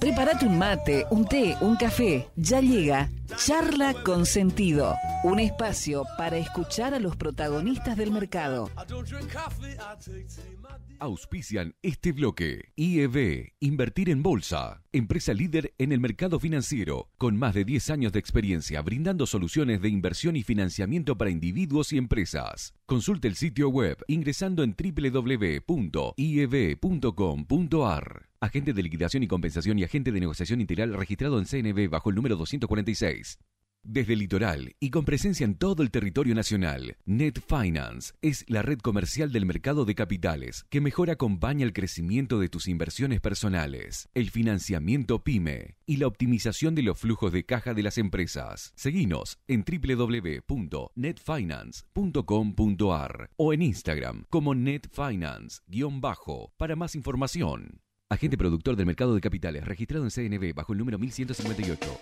Prepárate un mate, un té, un café. Ya llega Charla con Sentido, un espacio para escuchar a los protagonistas del mercado. Auspician este bloque. IEB, Invertir en Bolsa, empresa líder en el mercado financiero, con más de 10 años de experiencia brindando soluciones de inversión y financiamiento para individuos y empresas. Consulte el sitio web ingresando en www.ieb.com.ar. Agente de liquidación y compensación y agente de negociación integral registrado en CNB bajo el número 246. Desde el litoral y con presencia en todo el territorio nacional, Net Finance es la red comercial del mercado de capitales que mejor acompaña el crecimiento de tus inversiones personales, el financiamiento PYME y la optimización de los flujos de caja de las empresas. Seguinos en www.netfinance.com.ar o en Instagram como netfinance-bajo para más información. Agente productor del mercado de capitales registrado en CNB bajo el número 1158.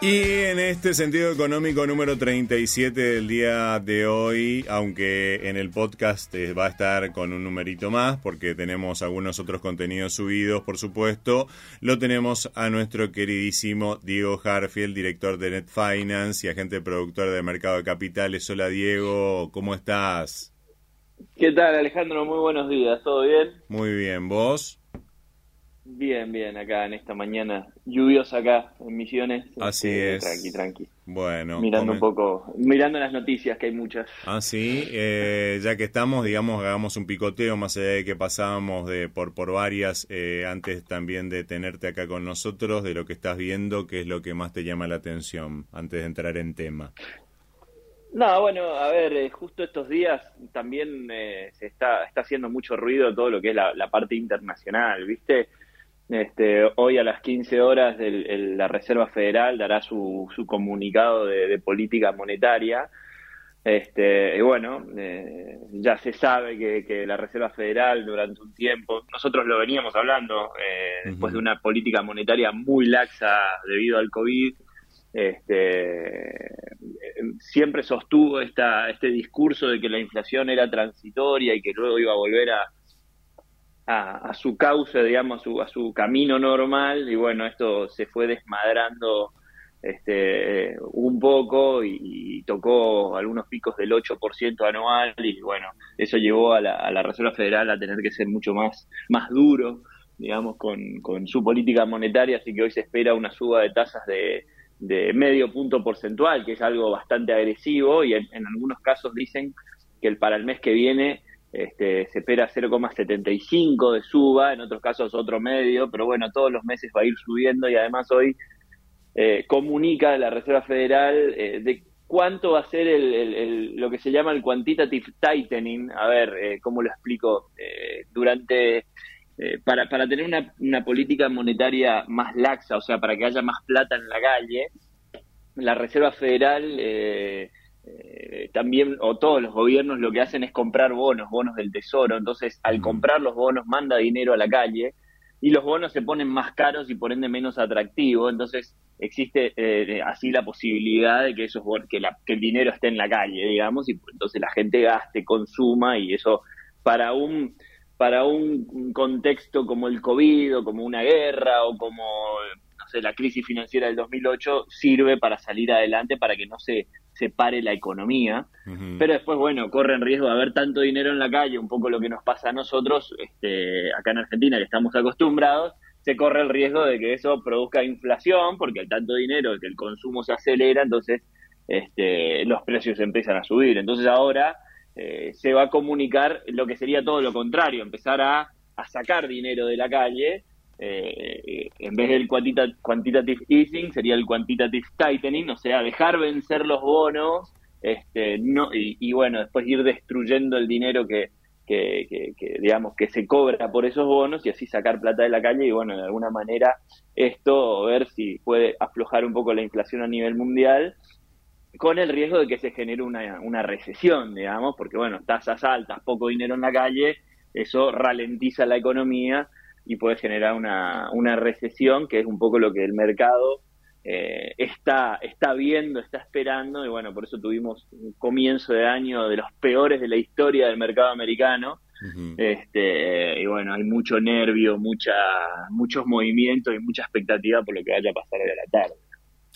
Y en este sentido económico número 37 del día de hoy, aunque en el podcast eh, va a estar con un numerito más, porque tenemos algunos otros contenidos subidos, por supuesto, lo tenemos a nuestro queridísimo Diego Harfield, director de Net Finance y agente productor de Mercado de Capitales. Hola Diego, ¿cómo estás? ¿Qué tal Alejandro? Muy buenos días, ¿todo bien? Muy bien, ¿vos? Bien, bien, acá en esta mañana lluviosa acá en Misiones. Así Este, es. Tranqui, tranqui. Bueno. Mirando un poco, mirando las noticias, que hay muchas. Ah, sí, eh, ya que estamos, digamos, hagamos un picoteo más allá de que pasábamos de por, por varias, eh, antes también de tenerte acá con nosotros, de lo que estás viendo, qué es lo que más te llama la atención, antes de entrar en tema. No, bueno, a ver, eh, justo estos días también eh, se está, está haciendo mucho ruido todo lo que es la, la parte internacional, ¿viste? Este, hoy a las 15 horas el- la Reserva Federal dará su, su comunicado de, de política monetaria. Este, y bueno, eh, ya se sabe que, que la Reserva Federal durante un tiempo, nosotros lo veníamos hablando, eh, después de una política monetaria muy laxa debido al COVID, este, siempre sostuvo esta, este discurso de que la inflación era transitoria y que luego iba a volver a, a, su cauce, digamos, a su, a su camino normal, y bueno, esto se fue desmadrando este, un poco y, tocó algunos picos del 8% anual, y bueno, eso llevó a la, a la Reserva Federal a tener que ser mucho más, más duro, digamos, con, con su política monetaria, así que hoy se espera una suba de tasas de, de medio punto porcentual, que es algo bastante agresivo, y en, algunos casos dicen que el, para el mes que viene este, se espera 0,75 de suba, en otros casos otro medio, pero bueno, todos los meses va a ir subiendo y además hoy eh, comunica la Reserva Federal eh, de cuánto va a ser el, el- el- lo que se llama el quantitative tightening. A ver, eh, ¿cómo lo explico? Eh, durante eh, para, para tener una, una política monetaria más laxa, o sea, para que haya más plata en la calle, la Reserva Federal eh, eh, también, o todos los gobiernos lo que hacen es comprar bonos, bonos del tesoro. Entonces, al comprar los bonos, manda dinero a la calle y los bonos se ponen más caros y por ende menos atractivos. Entonces, existe eh, así la posibilidad de que, esos, que, la- que el dinero esté en la calle, digamos, y entonces la gente gaste, consuma y eso para un para un contexto como el COVID o como una guerra o como no sé la crisis financiera del 2008 sirve para salir adelante para que no se separe la economía pero después, bueno, corren riesgo de haber tanto dinero en la calle, un poco lo que nos pasa a nosotros, este, acá en Argentina, que estamos acostumbrados, se corre el riesgo de que eso produzca inflación, porque al tanto dinero, que el consumo se acelera, entonces este, los precios empiezan a subir. Entonces ahora eh, se va a comunicar lo que sería todo lo contrario, empezar a, a sacar dinero de la calle. eh, eh, en vez del quantita- quantitative easing sería el quantitative tightening, o sea, dejar vencer los bonos este no y, bueno después ir destruyendo el dinero que, que- que, digamos que se cobra por esos bonos y así sacar plata de la calle y bueno de alguna manera esto ver si puede aflojar un poco la inflación a nivel mundial con el riesgo de que se genere una, una recesión digamos porque bueno tasas altas poco dinero en la calle eso ralentiza la economía y puede generar una, una recesión que es un poco lo que el mercado eh, está, está viendo, está esperando, y bueno, por eso tuvimos un comienzo de año de los peores de la historia del mercado americano, este, y bueno, hay mucho nervio, mucha, muchos movimientos y mucha expectativa por lo que vaya a pasar hoy a la tarde.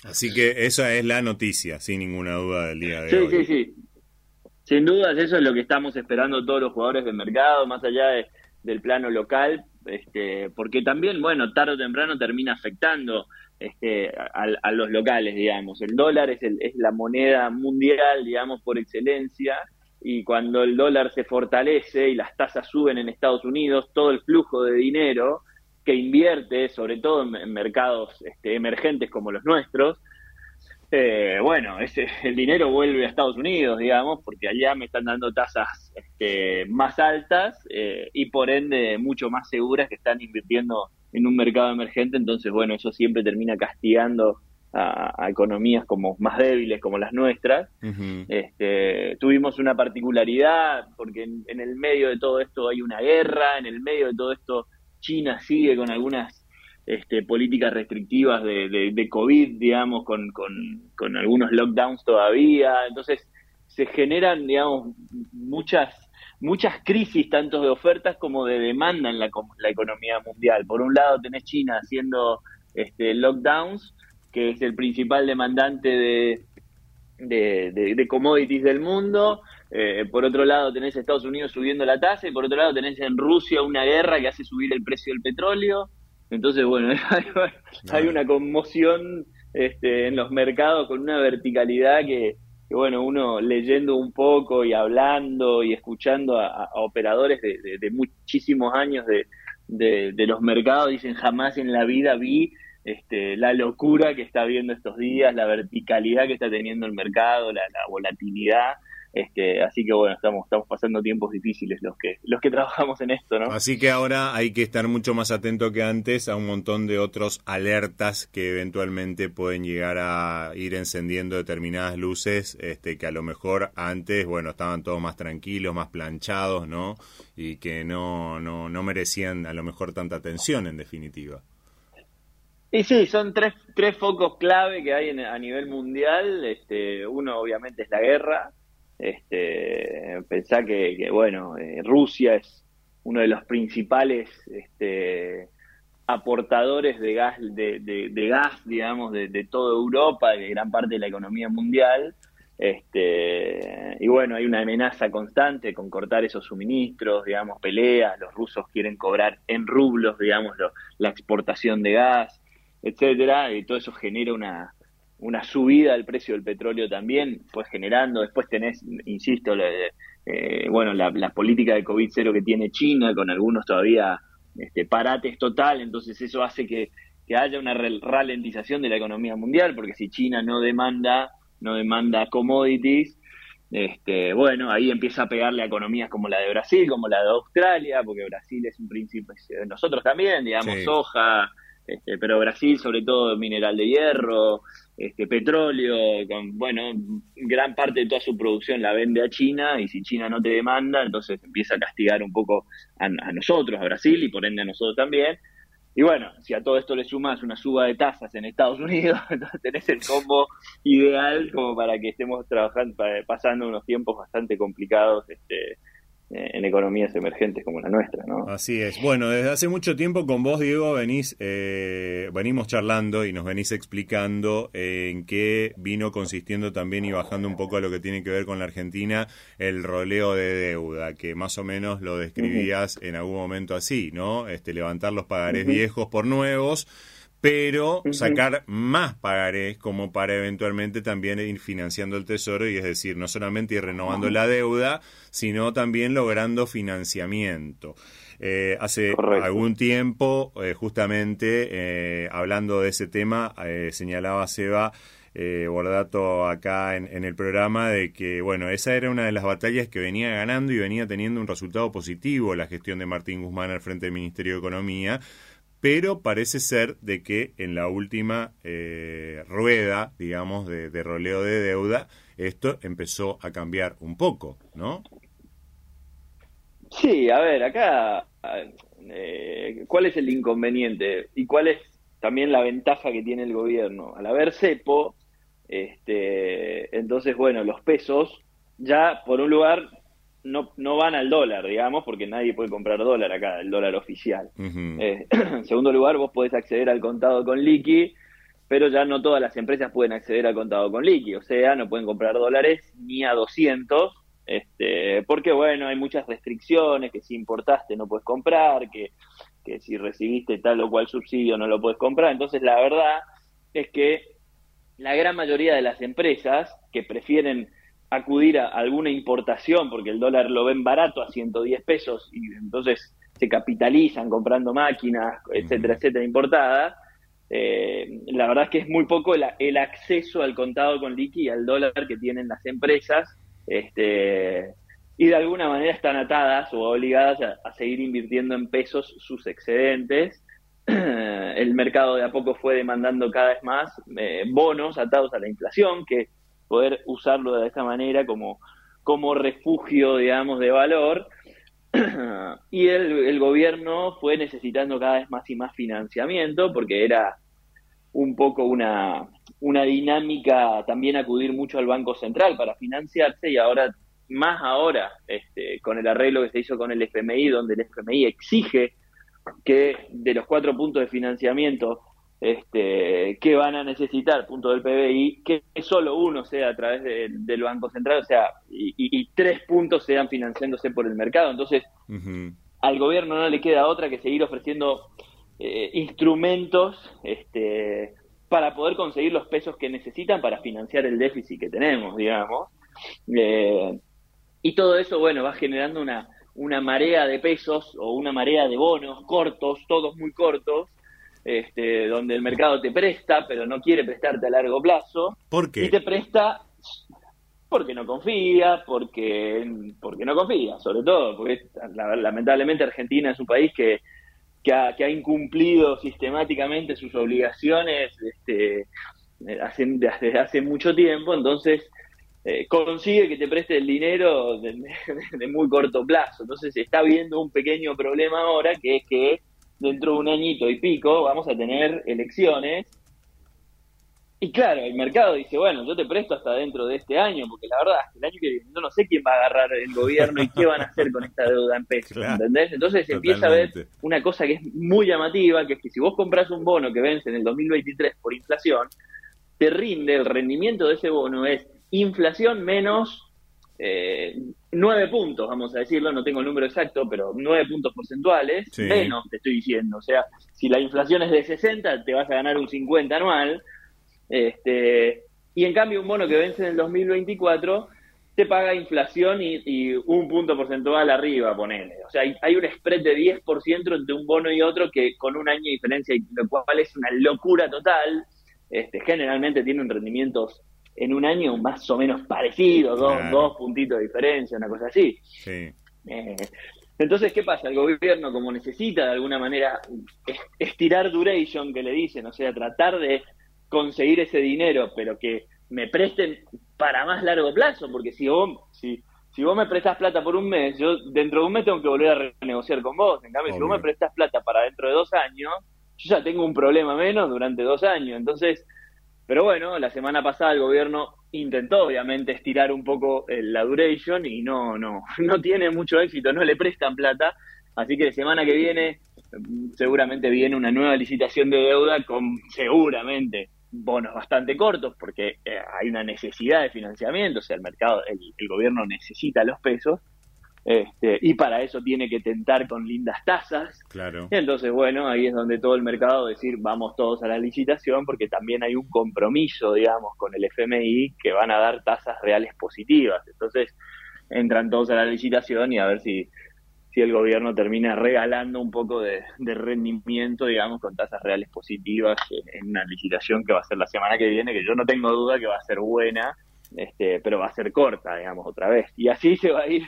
Así que esa es la noticia, sin ninguna duda del día de hoy. Sí, sí, sí. Sin dudas, eso es lo que estamos esperando todos los jugadores del mercado, más allá del plano local, este, porque también, bueno, tarde o temprano termina afectando este, a, los locales, digamos. El dólar es, es la moneda mundial, digamos, por excelencia, y cuando el dólar se fortalece y las tasas suben en Estados Unidos, todo el flujo de dinero que invierte, sobre todo en, mercados este, emergentes como los nuestros, eh, bueno, ese, el dinero vuelve a Estados Unidos, digamos, porque allá me están dando tasas este, más altas eh, y por ende mucho más seguras que están invirtiendo en un mercado emergente, entonces bueno, eso siempre termina castigando a, economías como más débiles como las nuestras. este, tuvimos una particularidad porque en, el medio de todo esto hay una guerra, en el medio de todo esto China sigue con algunas este, políticas restrictivas de, de, COVID, digamos, con, algunos lockdowns todavía. Entonces se generan, digamos, muchas muchas crisis, tanto de ofertas como de demanda en la, la economía mundial. Por un lado tenés China haciendo este, lockdowns, que es el principal demandante de, de, commodities del mundo. Eh, por otro lado tenés Estados Unidos subiendo la tasa y por otro lado tenés en Rusia una guerra que hace subir el precio del petróleo. Entonces, bueno, hay, una conmoción este, en los mercados con una verticalidad que, bueno, uno leyendo un poco y hablando y escuchando a, operadores de, muchísimos años de, de, los mercados, dicen jamás en la vida vi este, la locura que está viendo estos días, la verticalidad que está teniendo el mercado, la, volatilidad. Este, así que bueno, estamos, estamos pasando tiempos difíciles los que, los que trabajamos en esto, ¿no? Así que ahora hay que estar mucho más atento que antes a un montón de otros alertas que eventualmente pueden llegar a ir encendiendo determinadas luces, este, que a lo mejor antes, bueno, estaban todos más tranquilos, más planchados, ¿no? Y que no, no, no merecían a lo mejor tanta atención en definitiva. Y sí, son tres, tres focos clave que hay a nivel mundial. Este, uno obviamente es la guerra. Este, pensá que, bueno, eh, Rusia es uno de los principales este, aportadores de gas, de, gas, digamos, de, toda Europa, de gran parte de la economía mundial. Este, y bueno, hay una amenaza constante con cortar esos suministros, digamos, peleas, los rusos quieren cobrar en rublos, digamos, la exportación de gas etcétera, y todo eso genera una, una subida del precio del petróleo también, pues generando, después tenés, insisto, eh, bueno, la, política de COVID cero que tiene China, con algunos todavía este, parates total, entonces eso hace que, que haya una ralentización de la economía mundial, porque si China no demanda, no demanda commodities, este, bueno, ahí empieza a pegarle a economías como la de Brasil, como la de Australia, porque Brasil es un príncipe, nosotros también, digamos, soja, este, pero Brasil sobre todo mineral de hierro, este, petróleo, con, bueno, gran parte de toda su producción la vende a China y si China no te demanda, entonces empieza a castigar un poco a, nosotros, a Brasil y por ende a nosotros también. Y bueno, si a todo esto le sumas una suba de tasas en Estados Unidos, entonces tenés el combo ideal como para que estemos trabajando, pasando unos tiempos bastante complicados este, en economías emergentes como la nuestra, ¿no? Así es. Bueno, desde hace mucho tiempo con vos, Diego, venís, eh, venimos charlando y nos venís explicando en qué vino consistiendo también y bajando un poco a lo que tiene que ver con la Argentina el roleo de deuda, que más o menos lo describías en algún momento así, ¿no? Este, levantar los pagarés viejos por nuevos pero sacar más pagarés como para eventualmente también ir financiando el tesoro y es decir, no solamente ir renovando la deuda, sino también logrando financiamiento. Eh, hace algún tiempo, eh, justamente eh, hablando de ese tema, señalaba Seba Bordato acá en, en, el programa de que, bueno, esa era una de las batallas que venía ganando y venía teniendo un resultado positivo la gestión de Martín Guzmán al frente del Ministerio de Economía pero parece ser de que en la última eh, rueda, digamos, de, roleo de deuda, esto empezó a cambiar un poco, ¿no? Sí, a ver, acá, eh, ¿cuál es el inconveniente y cuál es también la ventaja que tiene el gobierno? Al haber cepo, este, entonces, bueno, los pesos ya, por un lugar, no, no van al dólar, digamos, porque nadie puede comprar dólar acá, el dólar oficial. Eh, en segundo lugar, vos podés acceder al contado con liqui, pero ya no todas las empresas pueden acceder al contado con liqui, o sea, no pueden comprar dólares ni a 200, este, porque bueno, hay muchas restricciones, que si importaste no puedes comprar, que, que si recibiste tal o cual subsidio no lo puedes comprar, entonces la verdad es que la gran mayoría de las empresas que prefieren acudir a alguna importación porque el dólar lo ven barato a 110 pesos y entonces se capitalizan comprando máquinas, etcétera, etcétera, importadas. Eh, la verdad es que es muy poco el, acceso al contado con liqui y al dólar que tienen las empresas este, y de alguna manera están atadas o obligadas a, seguir invirtiendo en pesos sus excedentes. el mercado de a poco fue demandando cada vez más eh, bonos atados a la inflación que poder usarlo de esta manera como, como refugio, digamos, de valor. y el, gobierno fue necesitando cada vez más y más financiamiento porque era un poco una, una dinámica también acudir mucho al Banco Central para financiarse y ahora, más ahora, este, con el arreglo que se hizo con el FMI, donde el FMI exige que de los cuatro puntos de financiamiento este, que van a necesitar, punto del PBI, que solo uno sea a través del Banco Central, o sea, y, tres puntos sean financiándose por el mercado. Entonces, al gobierno no le queda otra que seguir ofreciendo eh, instrumentos este, para poder conseguir los pesos que necesitan para financiar el déficit que tenemos, digamos. Eh, y todo eso, bueno, va generando una, una marea de pesos o una marea de bonos cortos, todos muy cortos, este, donde el mercado te presta, pero no quiere prestarte a largo plazo. ¿Por qué? Y te presta porque no confía, porque, porque no confía, sobre todo, porque lamentablemente Argentina es un país que, que, ha, incumplido sistemáticamente sus obligaciones este, hace, desde hace mucho tiempo, entonces eh, consigue que te preste el dinero de, de, muy corto plazo. Entonces está viendo un pequeño problema ahora, que es que dentro de un añito y pico vamos a tener elecciones. Y claro, el mercado dice, bueno, yo te presto hasta dentro de este año, porque la verdad, el año que viene yo no sé quién va a agarrar el gobierno y qué van a hacer con esta deuda en pesos, ¿entendés? Entonces empieza a ver una cosa que es muy llamativa, que es que si vos compras un bono que vence en el 2023 por inflación, te rinde, el rendimiento de ese bono es inflación menos eh, nueve puntos, vamos a decirlo, no tengo el número exacto, pero nueve puntos porcentuales, menos te estoy diciendo. O sea, si la inflación es de 60, te vas a ganar un 50 anual. Este, y en cambio, un bono que vence en el 2024 te paga inflación y, un punto porcentual arriba, ponele. O sea, hay, un spread de 10% entre un bono y otro que con un año de diferencia, lo cual es una locura total. Este, generalmente tienen rendimientos en un año más o menos parecido, dos, dos puntitos de diferencia, una cosa así. Eh, entonces, ¿qué pasa? El gobierno, como necesita de alguna manera estirar duration, que le dicen, o sea, tratar de conseguir ese dinero, pero que me presten para más largo plazo, porque si vos, si, si vos me prestas plata por un mes, yo dentro de un mes tengo que volver a renegociar con vos. En cambio, si vos me prestas plata para dentro de dos años, yo ya tengo un problema menos durante dos años. Entonces, pero bueno, la semana pasada el gobierno intentó obviamente estirar un poco eh, la duration y no, no, no tiene mucho éxito, no le prestan plata. Así que la semana que viene mm, seguramente viene una nueva licitación de deuda con seguramente bonos bastante cortos porque eh, hay una necesidad de financiamiento, o sea, el mercado, el gobierno necesita los pesos este, y para eso tiene que tentar con lindas tasas. Claro. entonces, bueno, ahí es donde todo el mercado decir vamos todos a la licitación porque también hay un compromiso, digamos, con el FMI que van a dar tasas reales positivas. Entonces, entran todos a la licitación y a ver si, si el gobierno termina regalando un poco de, rendimiento, digamos, con tasas reales positivas en, una licitación que va a ser la semana que viene, que yo no tengo duda que va a ser buena, este, pero va a ser corta, digamos, otra vez. Y así se va a ir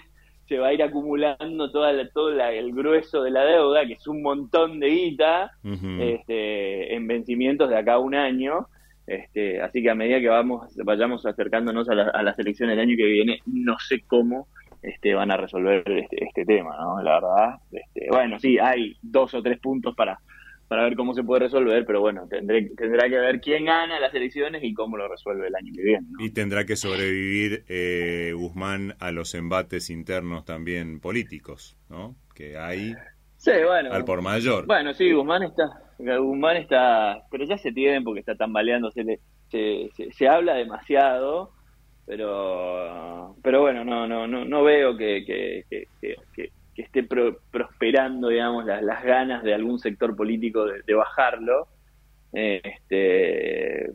se va a ir acumulando toda todo el grueso de la deuda, que es un montón de guita, este, en vencimientos de acá a un año. Este, así que a medida que vamos vayamos acercándonos a, la, las elecciones del año que viene, no sé cómo este, van a resolver este, este tema, ¿no? La verdad, este, bueno, sí, hay dos o tres puntos para, para ver cómo se puede resolver, pero bueno, tendré, tendrá que ver quién gana las elecciones y cómo lo resuelve el año que viene. Y tendrá que sobrevivir eh, Guzmán a los embates internos también políticos, ¿no? Que hay sí, bueno, al por mayor. Bueno, sí, Guzmán está, Guzmán está, pero ya hace tiempo que está tambaleando, se, se, se, habla demasiado, pero pero bueno, no no no, no veo que, que, que que esté prosperando, digamos, las, las, ganas de algún sector político de, bajarlo. este,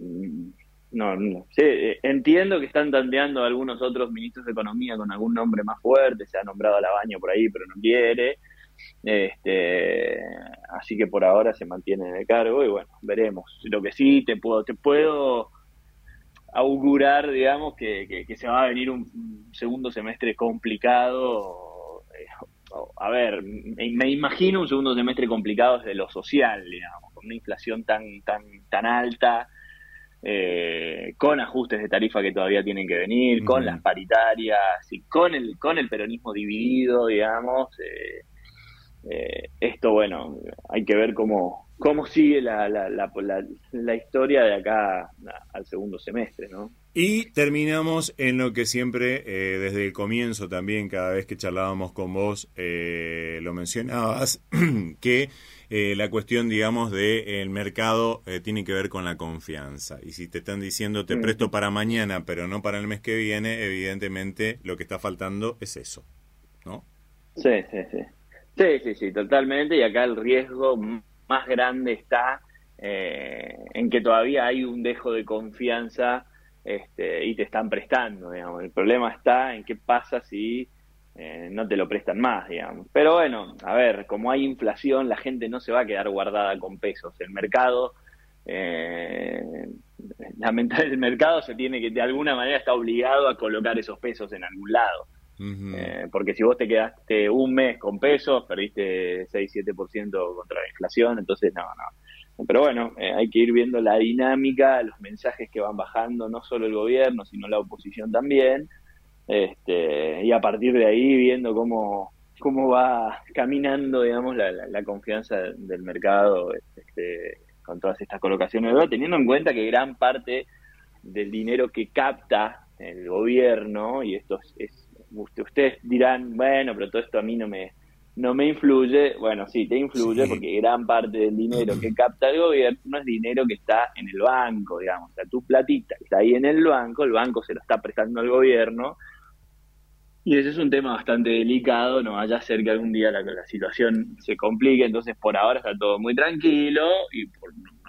no, sé, entiendo que están tanteando algunos otros ministros de Economía con algún nombre más fuerte, se ha nombrado a Labaño por ahí, pero no quiere. Este, así que por ahora se mantiene en el cargo y bueno, veremos. Lo que sí te puedo, te puedo augurar, digamos, que se va a venir un segundo semestre complicado a ver, me imagino un segundo semestre complicado desde lo social, digamos, con una inflación tan, tan, tan alta, eh, con ajustes de tarifa que todavía tienen que venir, con las paritarias y con el, con el peronismo dividido, digamos. Eh, eh, esto, bueno, hay que ver cómo, cómo sigue la, la, la, la, historia de acá al segundo semestre, ¿no? Y terminamos en lo que siempre, eh, desde el comienzo también, cada vez que charlábamos con vos, eh, lo mencionabas, que eh, la cuestión, digamos, del mercado tiene que ver con la confianza. Y si te están diciendo te presto para mañana, pero no para el mes que viene, evidentemente lo que está faltando es eso, ¿no? Sí, sí, sí. Sí, sí, sí, totalmente. Y acá el riesgo más grande está en que todavía hay un dejo de confianza este, y te están prestando, digamos. El problema está en qué pasa si eh, no te lo prestan más, digamos. Pero bueno, a ver, como hay inflación, la gente no se va a quedar guardada con pesos. El mercado, eh, el mercado se tiene que, de alguna manera, está obligado a colocar esos pesos en algún lado. Eh, porque si vos te quedaste un mes con pesos, perdiste 6-7% contra la inflación, entonces no, no. Pero bueno, eh, hay que ir viendo la dinámica, los mensajes que van bajando, no solo el gobierno, sino la oposición también, este, y a partir de ahí viendo cómo, cómo va caminando, digamos, la, la, confianza del mercado este, con todas estas colocaciones, teniendo en cuenta que gran parte del dinero que capta el gobierno, y esto es, ustedes dirán, bueno, pero todo esto a mí no me, no me influye, bueno, sí, te influye porque gran parte del dinero que capta el gobierno es dinero que está en el banco, digamos, o sea, tu platita está ahí en el banco, el banco se lo está prestando al gobierno, y ese es un tema bastante delicado, no vaya a ser que algún día la, situación se complique, entonces por ahora está todo muy tranquilo y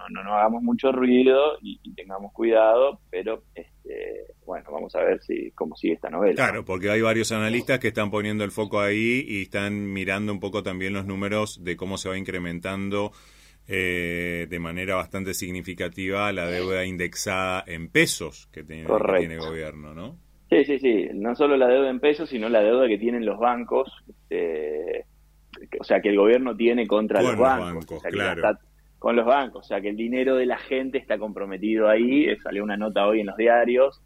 no, no, hagamos mucho ruido y, tengamos cuidado, pero este, bueno, vamos a ver si cómo sigue esta novela. Claro, porque hay varios analistas que están poniendo el foco ahí y están mirando un poco también los números de cómo se va incrementando eh, de manera bastante significativa la deuda indexada en pesos que tiene, que tiene el gobierno, ¿no? Sí, sí, sí. No solo la deuda en pesos, sino la deuda que tienen los bancos. Este, o sea, que el gobierno tiene contra los bancos. claro. con los bancos. O sea, que el dinero de la gente está comprometido ahí. Eh, salió una nota hoy en los diarios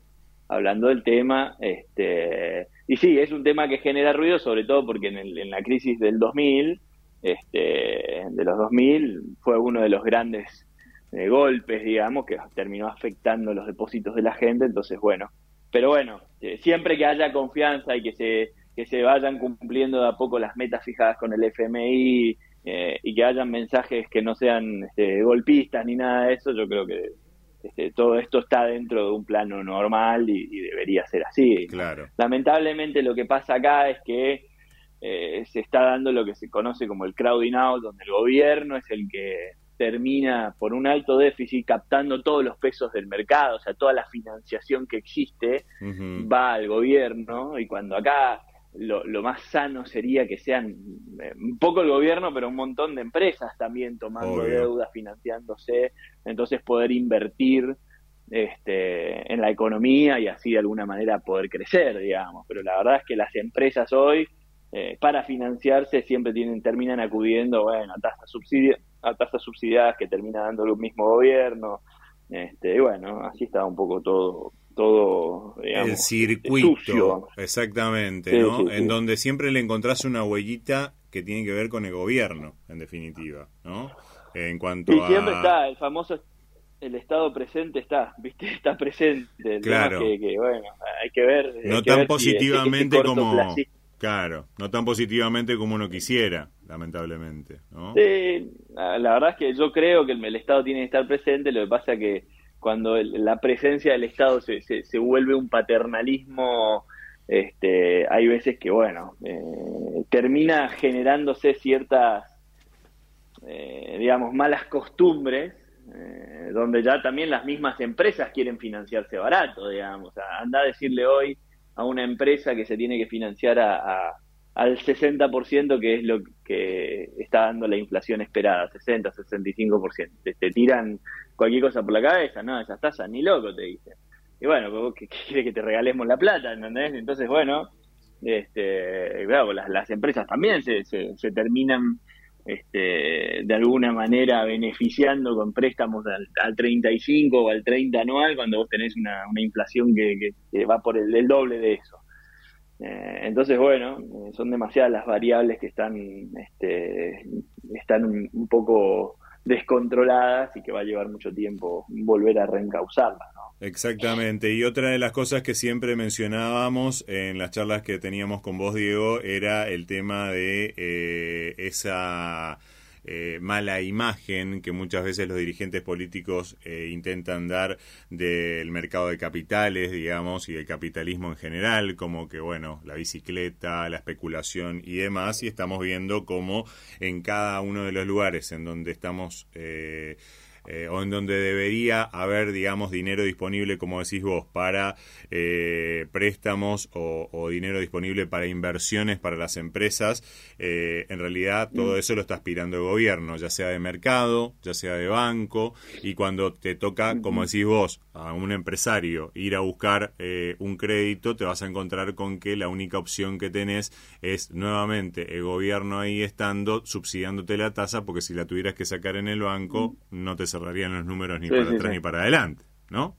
hablando del tema. Este, y sí, es un tema que genera ruido, sobre todo porque en, en la crisis del 2000, este, de los 2000, fue uno de los grandes eh, golpes, digamos, que terminó afectando los depósitos de la gente. Entonces, bueno, pero bueno, eh, siempre que haya confianza y que se, que se vayan cumpliendo de a poco las metas fijadas con el FMI eh, y que hayan mensajes que no sean este, golpistas ni nada de eso, yo creo que este, todo esto está dentro de un plano normal y, debería ser así. Claro. Lamentablemente lo que pasa acá es que eh, se está dando lo que se conoce como el crowding out, donde el gobierno es el que termina por un alto déficit captando todos los pesos del mercado, o sea, toda la financiación que existe va al gobierno y cuando acá lo, lo, más sano sería que sean eh, un poco el gobierno, pero un montón de empresas también tomando deuda, financiándose, entonces poder invertir este, en la economía y así de alguna manera poder crecer, digamos. Pero la verdad es que las empresas hoy, eh, para financiarse, siempre tienen, terminan acudiendo, bueno, a tasas subsidios a tasas subsidiadas que termina dando el mismo gobierno. Este, y bueno, así está un poco todo todo el circuito exactamente no en donde siempre le encontrás una huellita que tiene que ver con el gobierno en definitiva no en cuanto y siempre está, el famoso el Estado presente está, ¿viste? Está presente. claro. Que, bueno, hay que ver. No tan positivamente como. Claro, no tan positivamente como uno quisiera, lamentablemente. ¿no? Sí, la verdad es que yo creo que el, Estado tiene que estar presente, lo que pasa es que cuando la presencia del Estado se, se, vuelve un paternalismo, este, hay veces que, bueno, eh, termina generándose ciertas, eh, digamos, malas costumbres eh, donde ya también las mismas empresas quieren financiarse barato, digamos. anda a decirle hoy a una empresa que se tiene que financiar a, al 60%, que es lo que está dando la inflación esperada, 60, 65%. Te, te tiran cualquier cosa por la cabeza, no, esas tasas, ni loco te dicen. Y bueno, ¿qué, quiere que te regalemos la plata? ¿Entendés? Entonces, bueno, este, claro, las, las empresas también se, se terminan este, de alguna manera beneficiando con préstamos al, 35 o al 30 anual cuando vos tenés una, inflación que, va por el, doble de eso. Eh, entonces, bueno, son demasiadas las variables que están, este, están un, poco descontroladas y que va a llevar mucho tiempo volver a reencauzarlas. Exactamente. Y otra de las cosas que siempre mencionábamos en las charlas que teníamos con vos, Diego, era el tema de eh, esa eh, mala imagen que muchas veces los dirigentes políticos eh, intentan dar del mercado de capitales, digamos, y del capitalismo en general, como que, bueno, la bicicleta, la especulación y demás. Y estamos viendo cómo en cada uno de los lugares en donde estamos... Eh, eh, o en donde debería haber, digamos, dinero disponible, como decís vos, para eh, préstamos o, dinero disponible para inversiones para las empresas, eh, en realidad todo mm. eso lo está aspirando el gobierno, ya sea de mercado, ya sea de banco, y cuando te toca, como decís vos, a un empresario ir a buscar un crédito, te vas a encontrar con que la única opción que tenés es nuevamente el gobierno ahí estando subsidiándote la tasa, porque si la tuvieras que sacar en el banco, mm. no te cerrarían los números ni para atrás ni para adelante, ¿no?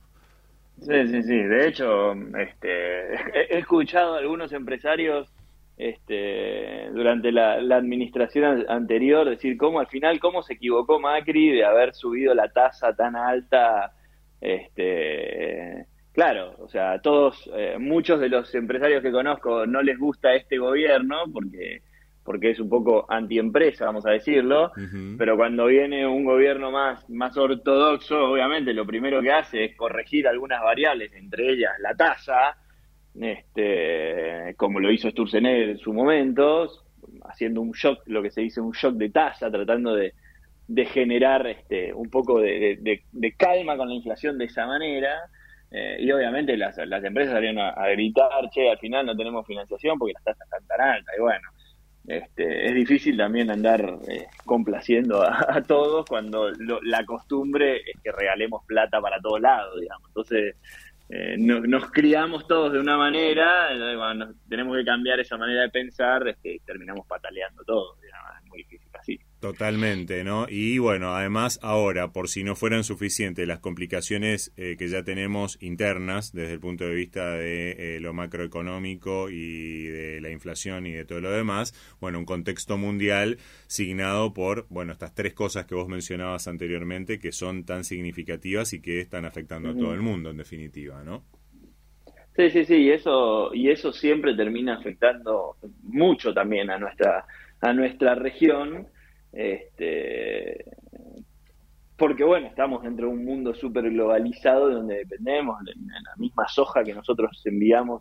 Sí, sí, sí. De hecho, este, he escuchado a algunos empresarios este, durante la, administración anterior decir cómo al final, cómo se equivocó Macri de haber subido la tasa tan alta. Este, claro, o sea, todos, eh, muchos de los empresarios que conozco no les gusta este gobierno porque porque es un poco antiempresa, vamos a decirlo, pero cuando viene un gobierno más, más ortodoxo, obviamente lo primero que hace es corregir algunas variables, entre ellas la tasa, este, como lo hizo Sturzenegger en su momento, haciendo un shock, lo que se dice un shock de tasa, tratando de, generar este, un poco de, calma con la inflación de esa manera. Eh, y obviamente las, las empresas salieron a, gritar, che, al final no tenemos financiación porque las tasas están tan altas. Y bueno, este, es difícil también andar eh, complaciendo a, todos cuando la costumbre es que regalemos plata para todos lados, digamos. Entonces, eh, nos criamos todos de una manera, eh, tenemos que cambiar esa manera de pensar, este, terminamos pataleando todos, digamos, es muy difícil. Totalmente, ¿no? Y bueno, además ahora, por si no fueran suficientes las complicaciones eh, que ya tenemos internas desde el punto de vista de eh, lo macroeconómico y de la inflación y de todo lo demás, bueno, un contexto mundial signado por, bueno, estas tres cosas que vos mencionabas anteriormente que son tan significativas y que están afectando a todo el mundo en definitiva, ¿no? Sí, sí, sí, y eso, y eso siempre termina afectando mucho también a nuestra, a nuestra región este, porque bueno, estamos dentro de un mundo súper globalizado donde dependemos de, la misma soja que nosotros enviamos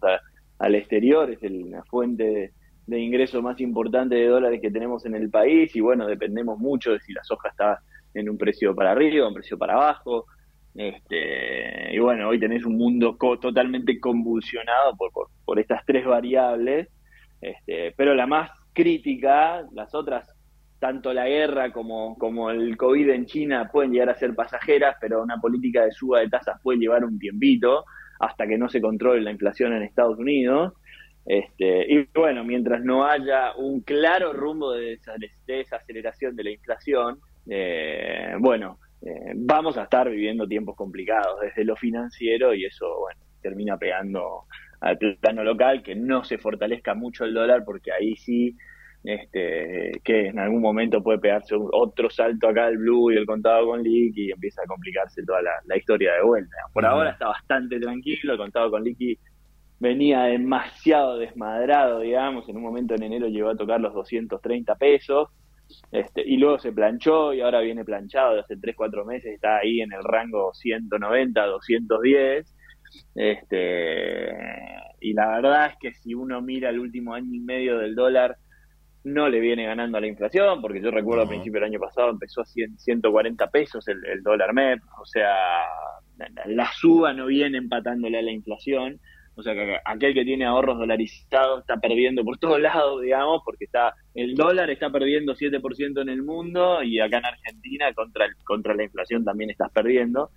al exterior, es la fuente de, ingreso más importante de dólares que tenemos en el país y bueno, dependemos mucho de si la soja está en un precio para arriba, un precio para abajo. Este, y bueno, hoy tenés un mundo totalmente convulsionado por, por, por, estas tres variables, este, pero la más crítica, las otras tanto la guerra como, como el COVID en China pueden llegar a ser pasajeras, pero una política de suba de tasas puede llevar un tiempito hasta que no se controle la inflación en Estados Unidos. Este, y bueno, mientras no haya un claro rumbo de, desaceleración de la inflación, eh, bueno, eh, vamos a estar viviendo tiempos complicados desde lo financiero y eso, bueno, termina pegando al plano local, que no se fortalezca mucho el dólar porque ahí sí este, que en algún momento puede pegarse otro salto acá el blue y el contado con liqui y empieza a complicarse toda la, historia de vuelta. Por ahora está bastante tranquilo, el contado con liqui venía demasiado desmadrado, digamos, en un momento en enero llegó a tocar los 230 pesos, este, y luego se planchó y ahora viene planchado de hace 3, 4 meses, está ahí en el rango 190, 210, este, y la verdad es que si uno mira el último año y medio del dólar, no le viene ganando a la inflación, porque yo recuerdo al principio del año pasado empezó a 140 pesos el, el dólar MEP, o sea, la suba no viene empatándole a la inflación, o sea que aquel que tiene ahorros dolarizados está perdiendo por todos lados, digamos, porque está el dólar está perdiendo 7% en el mundo y acá en Argentina contra, el, contra la inflación también estás perdiendo.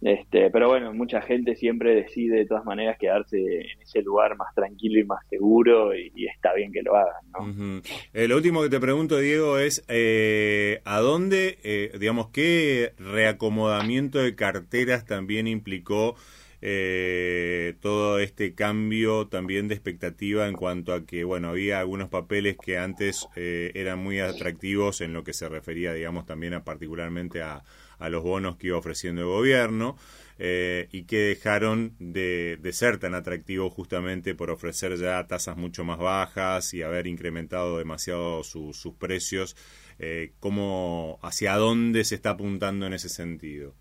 Este, pero bueno, mucha gente siempre decide de todas maneras quedarse en ese lugar más tranquilo y más seguro y, está bien que lo hagan. ¿no? Eh, lo último que te pregunto, Diego, es eh, ¿a dónde, eh, digamos, qué reacomodamiento de carteras también implicó eh, todo este cambio también de expectativa en cuanto a que, bueno, había algunos papeles que antes eh, eran muy atractivos en lo que se refería, digamos, también a, particularmente a, a los bonos que iba ofreciendo el gobierno. Eh, y que dejaron de, de, ser tan atractivos justamente por ofrecer ya tasas mucho más bajas y haber incrementado demasiado sus precios. Eh, ¿cómo, ¿Hacia dónde se está apuntando en ese sentido?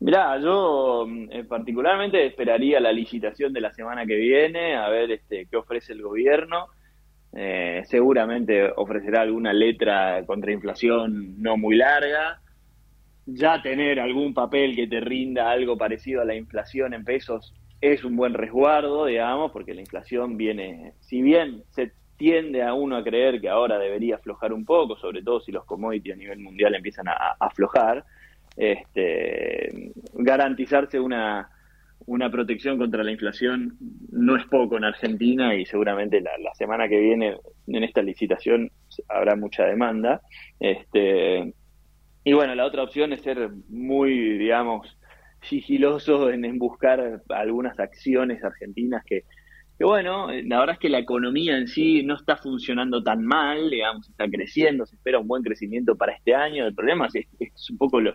Mirá, yo mm, eh, particularmente esperaría la licitación de la semana que viene, a ver este, qué ofrece el gobierno. Eh, seguramente ofrecerá alguna letra contra inflación no muy larga. Ya tener algún papel que te rinda algo parecido a la inflación en pesos es un buen resguardo, digamos, porque la inflación viene, si bien se tiende a uno a creer que ahora debería aflojar un poco, sobre todo si los commodities a nivel mundial empiezan a aflojar, este, garantizarse una, una protección contra la inflación no es poco en Argentina y seguramente la, semana que viene en esta licitación habrá mucha demanda. Este, y bueno, la otra opción es ser muy, digamos, sigiloso en buscar algunas acciones argentinas que, que bueno, la verdad es que la economía en sí no está funcionando tan mal, digamos, está creciendo, se espera un buen crecimiento para este año. El problema es, es un poco lo,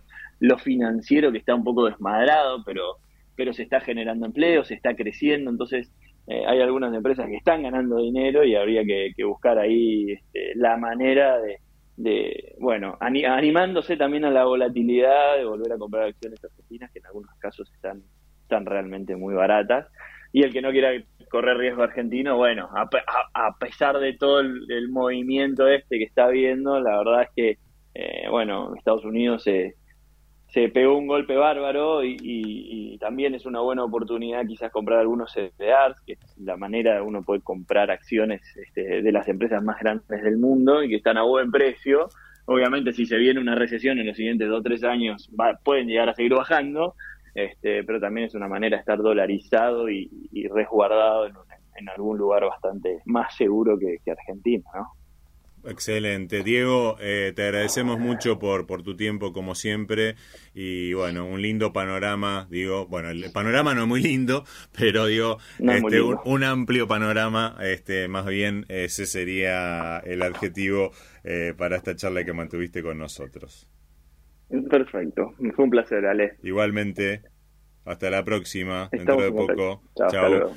financiero que está un poco desmadrado, pero, pero se está generando empleo, se está creciendo, entonces eh, hay algunas empresas que están ganando dinero y habría que, buscar ahí este, la manera de, de bueno, animándose también a la volatilidad, de volver a comprar acciones argentinas que en algunos casos están, están realmente muy baratas y el que no quiera correr riesgo argentino, bueno, a, pesar de todo el, movimiento este que está viendo, la verdad es que, eh, bueno, Estados Unidos se, se pegó un golpe bárbaro y, también es una buena oportunidad quizás comprar algunos CDRs, que es la manera de uno poder comprar acciones este, de las empresas más grandes del mundo y que están a buen precio. Obviamente si se viene una recesión en los siguientes dos o tres años pueden llegar a seguir bajando, este, pero también es una manera de estar dolarizado y, resguardado en, algún lugar bastante más seguro que, Argentina, ¿no? Excelente. Diego, eh, te agradecemos mucho por, por tu tiempo como siempre y bueno, un lindo panorama, digo, bueno, el panorama no es muy lindo, pero digo, este, un, amplio panorama, este, más bien ese sería el adjetivo eh, para esta charla que mantuviste con nosotros. Perfecto, fue un placer, Ale. Igualmente, hasta la próxima, dentro de poco. Chao.